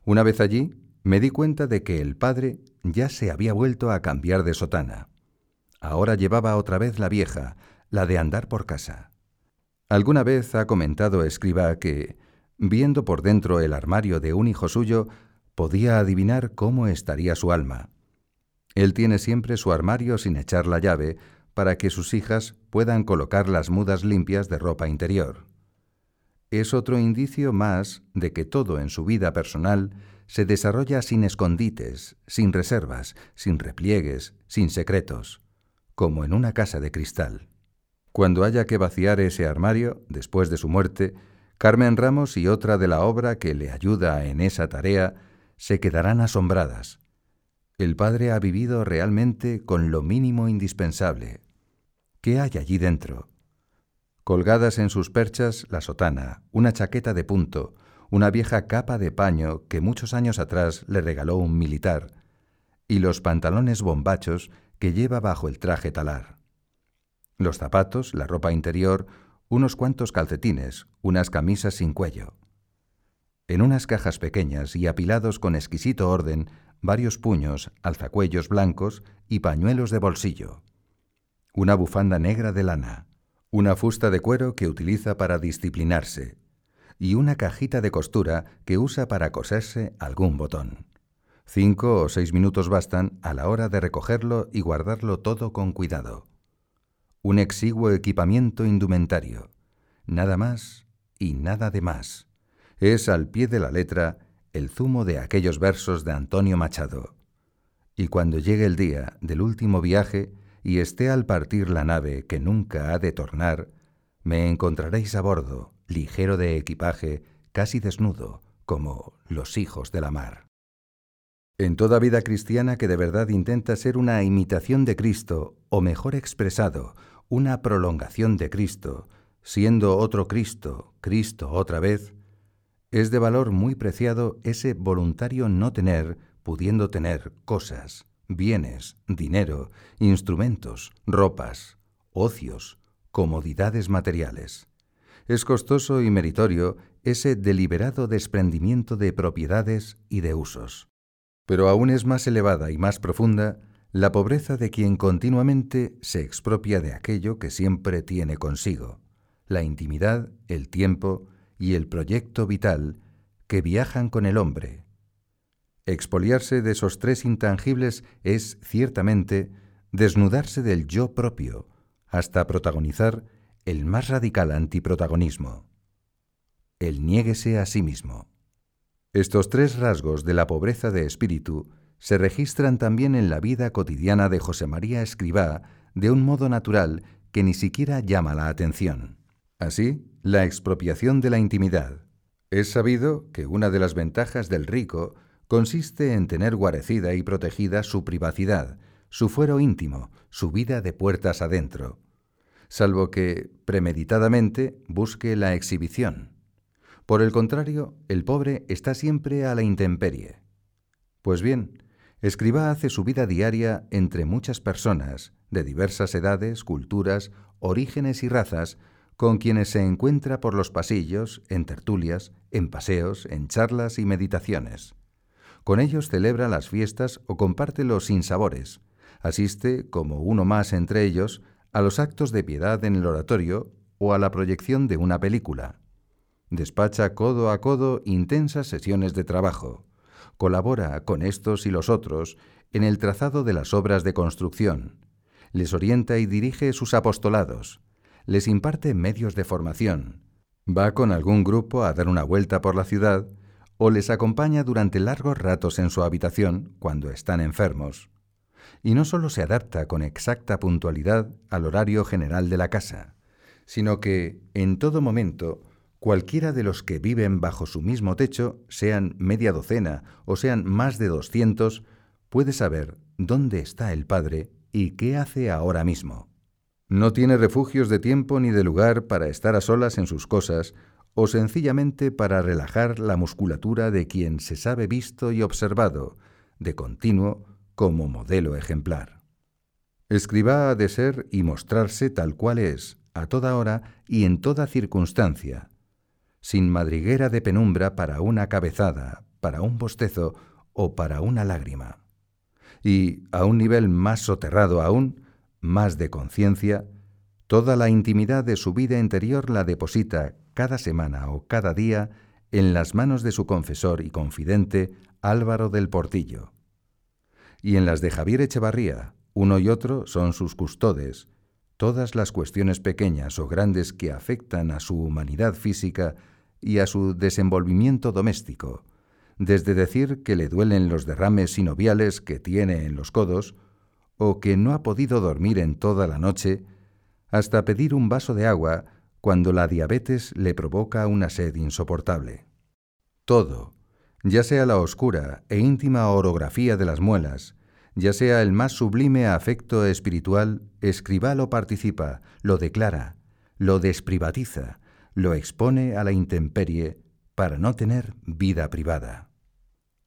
Una vez allí, me di cuenta de que el padre ya se había vuelto a cambiar de sotana. Ahora llevaba otra vez la vieja, la de andar por casa. Alguna vez ha comentado Escriba que, viendo por dentro el armario de un hijo suyo, podía adivinar cómo estaría su alma. Él tiene siempre su armario sin echar la llave para que sus hijas puedan colocar las mudas limpias de ropa interior. Es otro indicio más de que todo en su vida personal se desarrolla sin escondites, sin reservas, sin repliegues, sin secretos, como en una casa de cristal. Cuando haya que vaciar ese armario, después de su muerte, Carmen Ramos y otra de la obra que le ayuda en esa tarea se quedarán asombradas. El padre ha vivido realmente con lo mínimo indispensable. ¿Qué hay allí dentro? Colgadas en sus perchas la sotana, una chaqueta de punto, una vieja capa de paño que muchos años atrás le regaló un militar, y los pantalones bombachos que lleva bajo el traje talar los zapatos, la ropa interior, unos cuantos calcetines, unas camisas sin cuello. En unas cajas pequeñas y apilados con exquisito orden, varios puños, alzacuellos blancos y pañuelos de bolsillo. Una bufanda negra de lana, una fusta de cuero que utiliza para disciplinarse, y una cajita de costura que usa para coserse algún botón. Cinco o seis minutos bastan a la hora de recogerlo y guardarlo todo con cuidado un exiguo equipamiento indumentario, nada más y nada de más. Es al pie de la letra el zumo de aquellos versos de Antonio Machado. Y cuando llegue el día del último viaje y esté al partir la nave que nunca ha de tornar, me encontraréis a bordo, ligero de equipaje, casi desnudo, como los hijos de la mar. En toda vida cristiana que de verdad intenta ser una imitación de Cristo, o mejor expresado, una prolongación de Cristo, siendo otro Cristo, Cristo otra vez, es de valor muy preciado ese voluntario no tener, pudiendo tener cosas, bienes, dinero, instrumentos, ropas, ocios, comodidades materiales. Es costoso y meritorio ese deliberado desprendimiento de propiedades y de usos. Pero aún es más elevada y más profunda la pobreza de quien continuamente se expropia de aquello que siempre tiene consigo, la intimidad, el tiempo y el proyecto vital que viajan con el hombre. Expoliarse de esos tres intangibles es, ciertamente, desnudarse del yo propio, hasta protagonizar el más radical antiprotagonismo. El niéguese a sí mismo. Estos tres rasgos de la pobreza de espíritu se registran también en la vida cotidiana de José María Escribá de un modo natural que ni siquiera llama la atención. Así, la expropiación de la intimidad. Es sabido que una de las ventajas del rico consiste en tener guarecida y protegida su privacidad, su fuero íntimo, su vida de puertas adentro, salvo que, premeditadamente, busque la exhibición. Por el contrario, el pobre está siempre a la intemperie. Pues bien, Escriba hace su vida diaria entre muchas personas, de diversas edades, culturas, orígenes y razas, con quienes se encuentra por los pasillos, en tertulias, en paseos, en charlas y meditaciones. Con ellos celebra las fiestas o comparte los sinsabores, asiste, como uno más entre ellos, a los actos de piedad en el oratorio o a la proyección de una película. Despacha codo a codo intensas sesiones de trabajo. Colabora con estos y los otros en el trazado de las obras de construcción. Les orienta y dirige sus apostolados. Les imparte medios de formación. Va con algún grupo a dar una vuelta por la ciudad o les acompaña durante largos ratos en su habitación cuando están enfermos y no solo se adapta con exacta puntualidad al horario general de la casa, sino que, en todo momento, cualquiera de los que viven bajo su mismo techo, sean media docena o sean más de doscientos, puede saber dónde está el Padre y qué hace ahora mismo. No tiene refugios de tiempo ni de lugar para estar a solas en sus cosas o sencillamente para relajar la musculatura de quien se sabe visto y observado, de continuo, como modelo ejemplar. Escriba ha de ser y mostrarse tal cual es, a toda hora y en toda circunstancia, sin madriguera de penumbra para una cabezada, para un bostezo o para una lágrima. Y, a un nivel más soterrado aún, más de conciencia, toda la intimidad de su vida interior la deposita cada semana o cada día en las manos de su confesor y confidente Álvaro del Portillo y en las de Javier Echevarría, uno y otro son sus custodes. Todas las cuestiones pequeñas o grandes que afectan a su humanidad física y a su desenvolvimiento doméstico, desde decir que le duelen los derrames sinoviales que tiene en los codos, o que no ha podido dormir en toda la noche, hasta pedir un vaso de agua cuando la diabetes le provoca una sed insoportable. Todo, ya sea la oscura e íntima orografía de las muelas, ya sea el más sublime afecto espiritual, escriba lo participa, lo declara, lo desprivatiza, lo expone a la intemperie para no tener vida privada.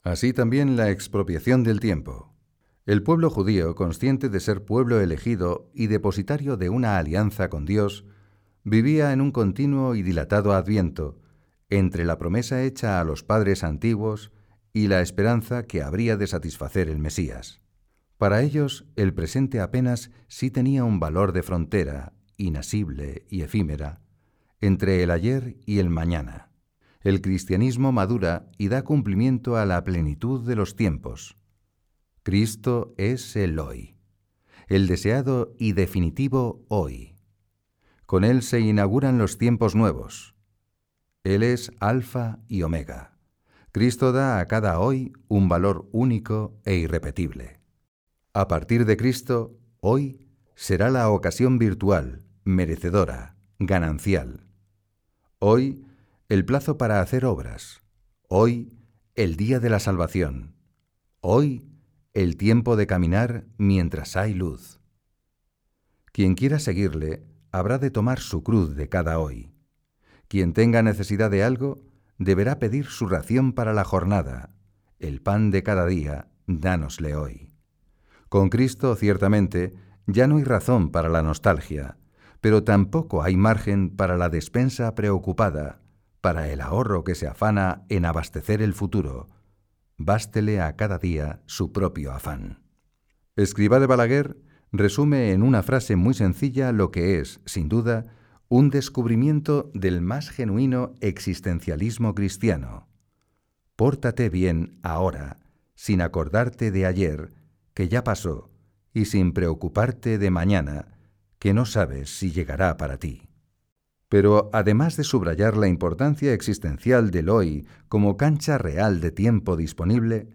Así también la expropiación del tiempo. El pueblo judío, consciente de ser pueblo elegido y depositario de una alianza con Dios, vivía en un continuo y dilatado adviento, entre la promesa hecha a los padres antiguos y la esperanza que habría de satisfacer el Mesías. Para ellos el presente apenas sí tenía un valor de frontera, inasible y efímera, entre el ayer y el mañana. El cristianismo madura y da cumplimiento a la plenitud de los tiempos. Cristo es el hoy, el deseado y definitivo hoy. Con él se inauguran los tiempos nuevos, él es Alfa y Omega. Cristo da a cada hoy un valor único e irrepetible. A partir de Cristo, hoy será la ocasión virtual, merecedora, ganancial. Hoy, el plazo para hacer obras. Hoy, el día de la salvación. Hoy, el tiempo de caminar mientras hay luz. Quien quiera seguirle, habrá de tomar su cruz de cada hoy. Quien tenga necesidad de algo, deberá pedir su ración para la jornada. El pan de cada día, dánosle hoy. Con Cristo, ciertamente, ya no hay razón para la nostalgia, pero tampoco hay margen para la despensa preocupada, para el ahorro que se afana en abastecer el futuro. Bástele a cada día su propio afán. Escriba de Balaguer resume en una frase muy sencilla lo que es, sin duda, un descubrimiento del más genuino existencialismo cristiano. Pórtate bien ahora, sin acordarte de ayer, que ya pasó, y sin preocuparte de mañana, que no sabes si llegará para ti. Pero además de subrayar la importancia existencial del hoy como cancha real de tiempo disponible,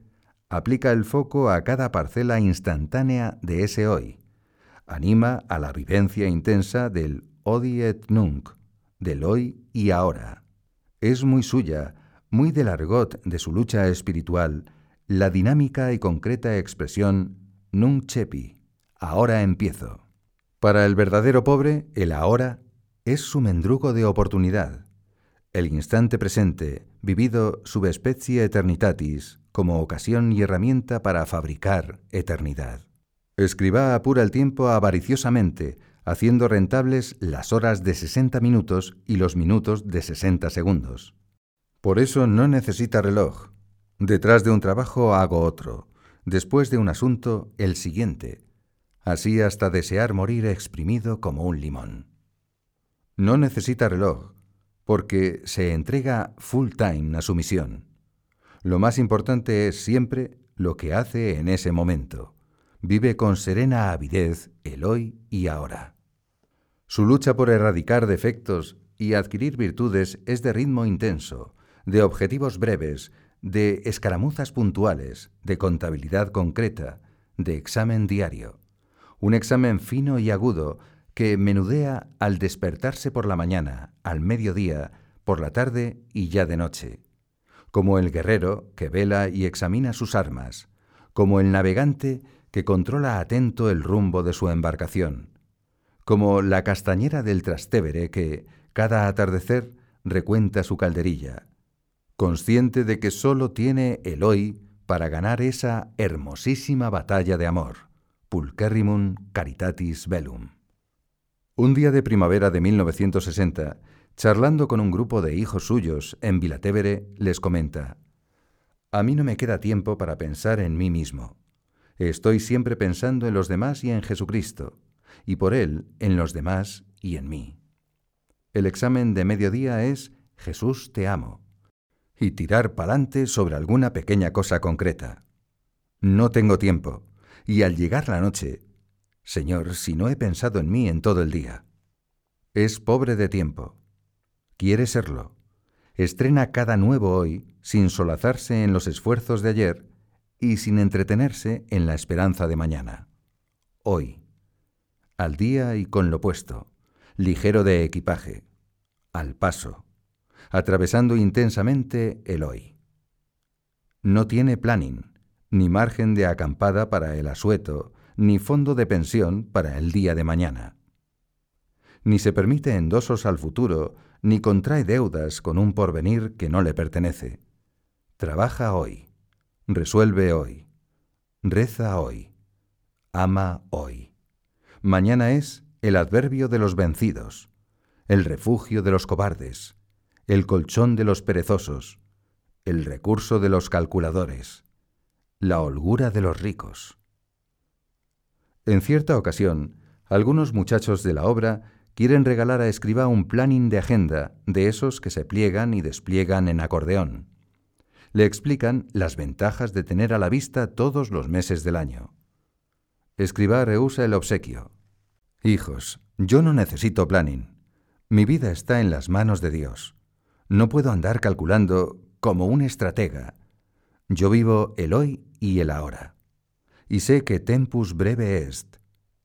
aplica el foco a cada parcela instantánea de ese hoy. Anima a la vivencia intensa del odi et nunc, del hoy y ahora. Es muy suya, muy del argot de su lucha espiritual, la dinámica y concreta expresión nunc chepi, ahora empiezo. Para el verdadero pobre, el ahora es su mendrugo de oportunidad, el instante presente, vivido subespecie eternitatis, como ocasión y herramienta para fabricar eternidad. Escriba apura el tiempo avariciosamente, haciendo rentables las horas de 60 minutos y los minutos de 60 segundos. Por eso no necesita reloj. Detrás de un trabajo hago otro, después de un asunto el siguiente, así hasta desear morir exprimido como un limón. No necesita reloj, porque se entrega full time a su misión. Lo más importante es siempre lo que hace en ese momento. Vive con serena avidez el hoy y ahora. Su lucha por erradicar defectos y adquirir virtudes es de ritmo intenso, de objetivos breves, de escaramuzas puntuales, de contabilidad concreta, de examen diario. Un examen fino y agudo que menudea al despertarse por la mañana, al mediodía, por la tarde y ya de noche. Como el guerrero que vela y examina sus armas, como el navegante que controla atento el rumbo de su embarcación, como la castañera del Trastevere que, cada atardecer, recuenta su calderilla, consciente de que sólo tiene el hoy para ganar esa hermosísima batalla de amor, pulcherrimum caritatis velum. Un día de primavera de 1960, charlando con un grupo de hijos suyos en Vilatevere, les comenta, A mí no me queda tiempo para pensar en mí mismo. Estoy siempre pensando en los demás y en Jesucristo y por él en los demás y en mí. El examen de mediodía es Jesús te amo y tirar pa'lante sobre alguna pequeña cosa concreta. No tengo tiempo, y al llegar la noche, Señor, si no he pensado en mí en todo el día. Es pobre de tiempo. Quiere serlo. Estrena cada nuevo hoy sin solazarse en los esfuerzos de ayer y sin entretenerse en la esperanza de mañana. Hoy al día y con lo puesto, ligero de equipaje, al paso, atravesando intensamente el hoy. No tiene planning, ni margen de acampada para el asueto, ni fondo de pensión para el día de mañana. Ni se permite endosos al futuro, ni contrae deudas con un porvenir que no le pertenece. Trabaja hoy, resuelve hoy, reza hoy, ama hoy. Mañana es el adverbio de los vencidos, el refugio de los cobardes, el colchón de los perezosos, el recurso de los calculadores, la holgura de los ricos. En cierta ocasión, algunos muchachos de la obra quieren regalar a Escriba un planning de agenda de esos que se pliegan y despliegan en acordeón. Le explican las ventajas de tener a la vista todos los meses del año. Escriba rehúsa el obsequio. Hijos, yo no necesito planning. Mi vida está en las manos de Dios. No puedo andar calculando como un estratega. Yo vivo el hoy y el ahora. Y sé que tempus breve est,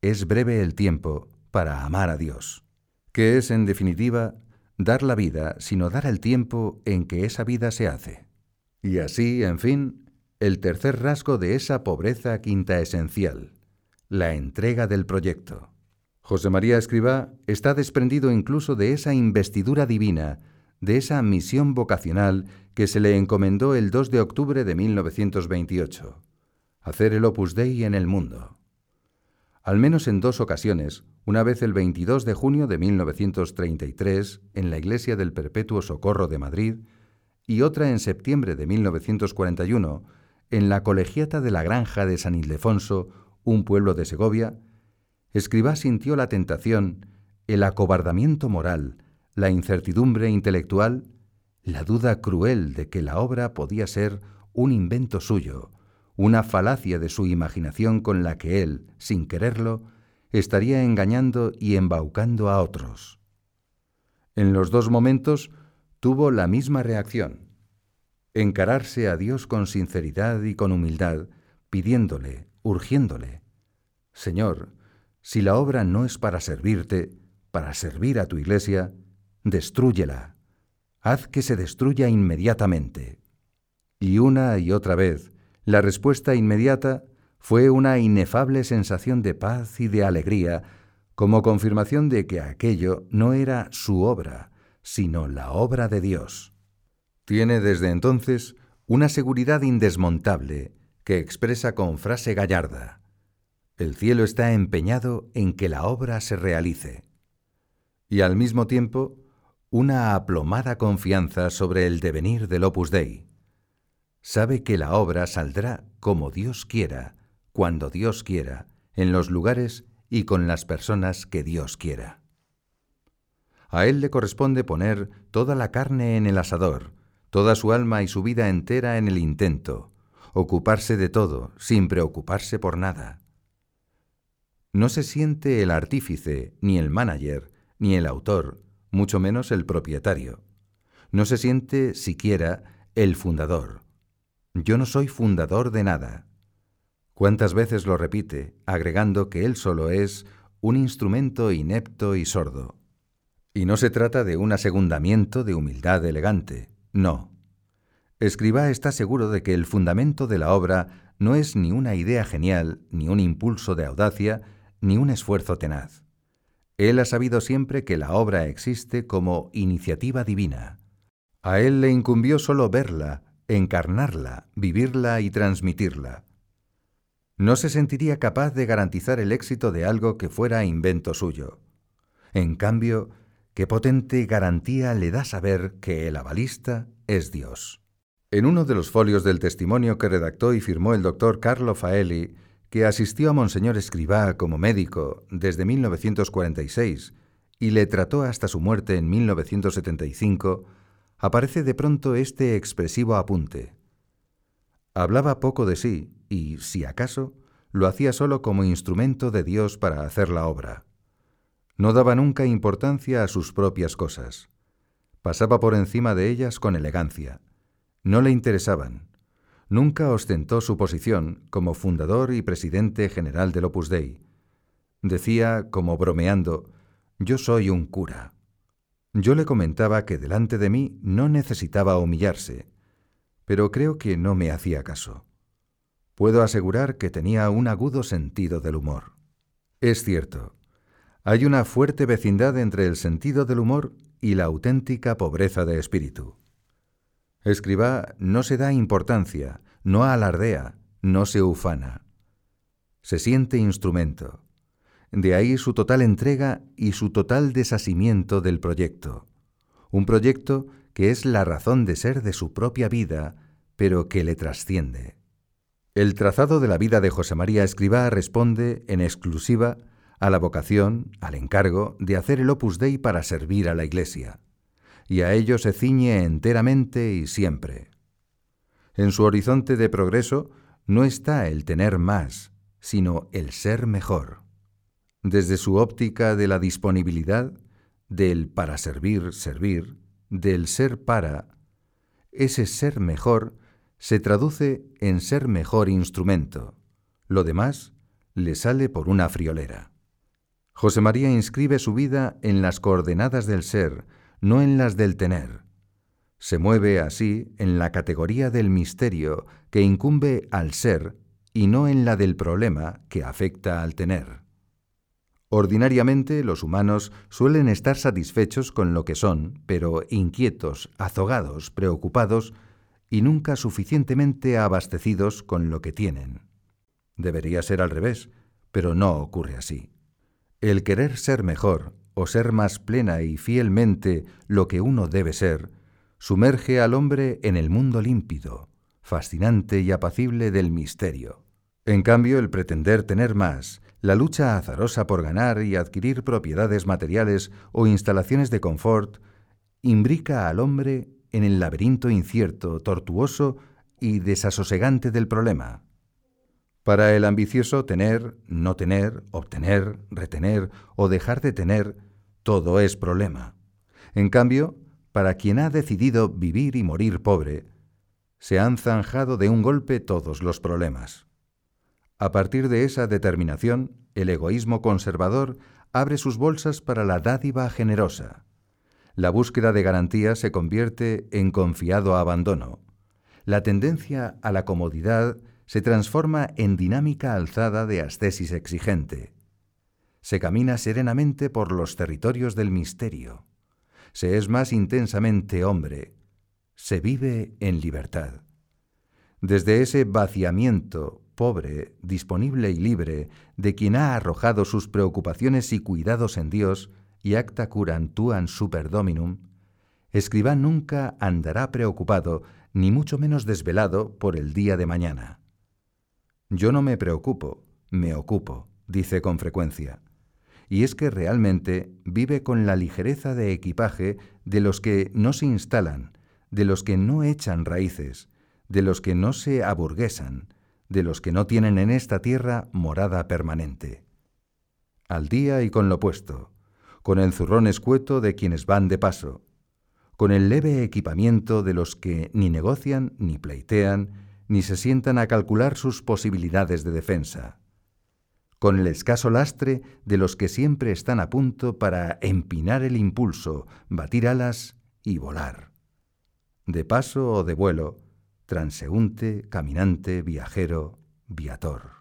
es breve el tiempo para amar a Dios, que es, en definitiva, dar la vida, sino dar el tiempo en que esa vida se hace. Y así, en fin, el tercer rasgo de esa pobreza quinta esencial, la entrega del proyecto. José María Escribá está desprendido incluso de esa investidura divina, de esa misión vocacional que se le encomendó el 2 de octubre de 1928, hacer el Opus Dei en el mundo. Al menos en dos ocasiones, una vez el 22 de junio de 1933 en la Iglesia del Perpetuo Socorro de Madrid y otra en septiembre de 1941 en la Colegiata de la Granja de San Ildefonso, un pueblo de Segovia, Escribá sintió la tentación, el acobardamiento moral, la incertidumbre intelectual, la duda cruel de que la obra podía ser un invento suyo, una falacia de su imaginación con la que él, sin quererlo, estaría engañando y embaucando a otros. En los dos momentos tuvo la misma reacción. Encararse a Dios con sinceridad y con humildad, pidiéndole, urgiéndole, Señor, si la obra no es para servirte, para servir a tu iglesia, destrúyela. Haz que se destruya inmediatamente. Y una y otra vez, la respuesta inmediata fue una inefable sensación de paz y de alegría, como confirmación de que aquello no era su obra, sino la obra de Dios. Tiene desde entonces una seguridad indesmontable que expresa con frase gallarda. El cielo está empeñado en que la obra se realice. Y al mismo tiempo, una aplomada confianza sobre el devenir del Opus Dei. Sabe que la obra saldrá como Dios quiera, cuando Dios quiera, en los lugares y con las personas que Dios quiera. A Él le corresponde poner toda la carne en el asador, toda su alma y su vida entera en el intento, ocuparse de todo, sin preocuparse por nada. No se siente el artífice, ni el manager, ni el autor, mucho menos el propietario. No se siente siquiera el fundador. Yo no soy fundador de nada. ¿Cuántas veces lo repite, agregando que él solo es un instrumento inepto y sordo? Y no se trata de un asegundamiento de humildad elegante, no. Escriba está seguro de que el fundamento de la obra no es ni una idea genial, ni un impulso de audacia, ni un esfuerzo tenaz. Él ha sabido siempre que la obra existe como iniciativa divina. A él le incumbió solo verla, encarnarla, vivirla y transmitirla. No se sentiría capaz de garantizar el éxito de algo que fuera invento suyo. En cambio, qué potente garantía le da saber que el avalista es Dios. En uno de los folios del testimonio que redactó y firmó el doctor Carlo Faeli, que asistió a Monseñor Escribá como médico desde 1946 y le trató hasta su muerte en 1975, aparece de pronto este expresivo apunte. Hablaba poco de sí y, si acaso, lo hacía solo como instrumento de Dios para hacer la obra. No daba nunca importancia a sus propias cosas. Pasaba por encima de ellas con elegancia. No le interesaban nunca ostentó su posición como fundador y presidente general del Opus Dei. Decía, como bromeando, yo soy un cura. Yo le comentaba que delante de mí no necesitaba humillarse, pero creo que no me hacía caso. Puedo asegurar que tenía un agudo sentido del humor. Es cierto, hay una fuerte vecindad entre el sentido del humor y la auténtica pobreza de espíritu. Escribá no se da importancia, no alardea, no se ufana. Se siente instrumento. De ahí su total entrega y su total desasimiento del proyecto. Un proyecto que es la razón de ser de su propia vida, pero que le trasciende. El trazado de la vida de José María Escribá responde, en exclusiva, a la vocación, al encargo de hacer el opus dei para servir a la Iglesia y a ello se ciñe enteramente y siempre. En su horizonte de progreso no está el tener más, sino el ser mejor. Desde su óptica de la disponibilidad, del para servir, servir, del ser para, ese ser mejor se traduce en ser mejor instrumento. Lo demás le sale por una friolera. José María inscribe su vida en las coordenadas del ser, no en las del tener. Se mueve así en la categoría del misterio que incumbe al ser y no en la del problema que afecta al tener. Ordinariamente los humanos suelen estar satisfechos con lo que son, pero inquietos, azogados, preocupados y nunca suficientemente abastecidos con lo que tienen. Debería ser al revés, pero no ocurre así. El querer ser mejor o ser más plena y fielmente lo que uno debe ser, sumerge al hombre en el mundo límpido, fascinante y apacible del misterio. En cambio, el pretender tener más, la lucha azarosa por ganar y adquirir propiedades materiales o instalaciones de confort, imbrica al hombre en el laberinto incierto, tortuoso y desasosegante del problema. Para el ambicioso, tener, no tener, obtener, retener o dejar de tener, todo es problema. En cambio, para quien ha decidido vivir y morir pobre, se han zanjado de un golpe todos los problemas. A partir de esa determinación, el egoísmo conservador abre sus bolsas para la dádiva generosa. La búsqueda de garantía se convierte en confiado abandono. La tendencia a la comodidad se transforma en dinámica alzada de ascesis exigente. Se camina serenamente por los territorios del misterio. Se es más intensamente hombre. Se vive en libertad. Desde ese vaciamiento pobre, disponible y libre, de quien ha arrojado sus preocupaciones y cuidados en Dios, y acta curantuan super dominum, escribá nunca andará preocupado, ni mucho menos desvelado por el día de mañana. Yo no me preocupo, me ocupo, dice con frecuencia. Y es que realmente vive con la ligereza de equipaje de los que no se instalan, de los que no echan raíces, de los que no se aburguesan, de los que no tienen en esta tierra morada permanente. Al día y con lo puesto, con el zurrón escueto de quienes van de paso, con el leve equipamiento de los que ni negocian ni pleitean, ni se sientan a calcular sus posibilidades de defensa, con el escaso lastre de los que siempre están a punto para empinar el impulso, batir alas y volar. De paso o de vuelo, transeúnte, caminante, viajero, viator.